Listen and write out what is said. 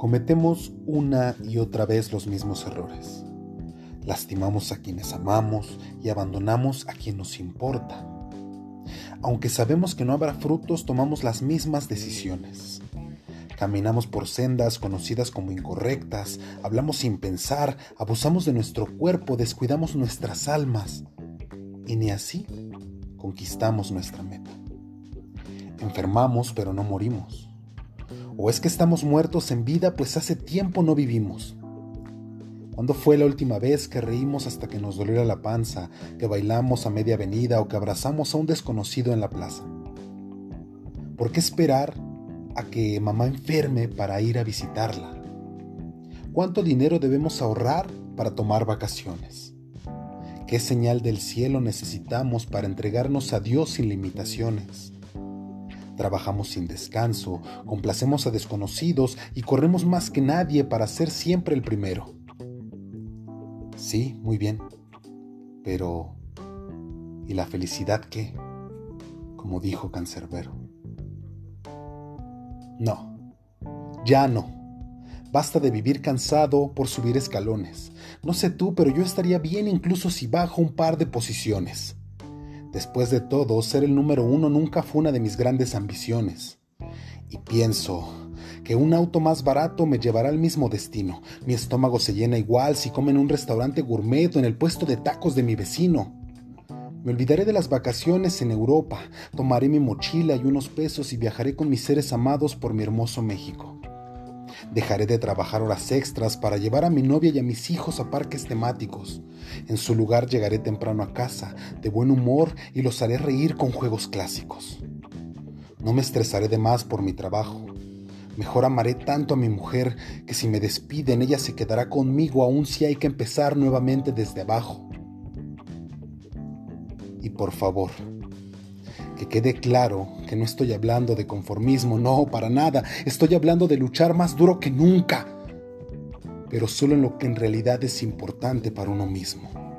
Cometemos una y otra vez los mismos errores. Lastimamos a quienes amamos y abandonamos a quien nos importa. Aunque sabemos que no habrá frutos, tomamos las mismas decisiones. Caminamos por sendas conocidas como incorrectas, hablamos sin pensar, abusamos de nuestro cuerpo, descuidamos nuestras almas. Y ni así conquistamos nuestra meta. Enfermamos pero no morimos. ¿O es que estamos muertos en vida pues hace tiempo no vivimos? ¿Cuándo fue la última vez que reímos hasta que nos doliera la panza, que bailamos a media avenida o que abrazamos a un desconocido en la plaza? ¿Por qué esperar a que mamá enferme para ir a visitarla? ¿Cuánto dinero debemos ahorrar para tomar vacaciones? ¿Qué señal del cielo necesitamos para entregarnos a Dios sin limitaciones? Trabajamos sin descanso, complacemos a desconocidos y corremos más que nadie para ser siempre el primero. Sí, muy bien. Pero... ¿Y la felicidad qué? Como dijo Cancerbero. No, ya no. Basta de vivir cansado por subir escalones. No sé tú, pero yo estaría bien incluso si bajo un par de posiciones. Después de todo, ser el número uno nunca fue una de mis grandes ambiciones. Y pienso que un auto más barato me llevará al mismo destino. Mi estómago se llena igual si come en un restaurante gourmet o en el puesto de tacos de mi vecino. Me olvidaré de las vacaciones en Europa, tomaré mi mochila y unos pesos y viajaré con mis seres amados por mi hermoso México. Dejaré de trabajar horas extras para llevar a mi novia y a mis hijos a parques temáticos. En su lugar llegaré temprano a casa, de buen humor, y los haré reír con juegos clásicos. No me estresaré de más por mi trabajo. Mejor amaré tanto a mi mujer que si me despiden ella se quedará conmigo aun si hay que empezar nuevamente desde abajo. Y por favor, que quede claro que no estoy hablando de conformismo, no, para nada. Estoy hablando de luchar más duro que nunca, pero solo en lo que en realidad es importante para uno mismo.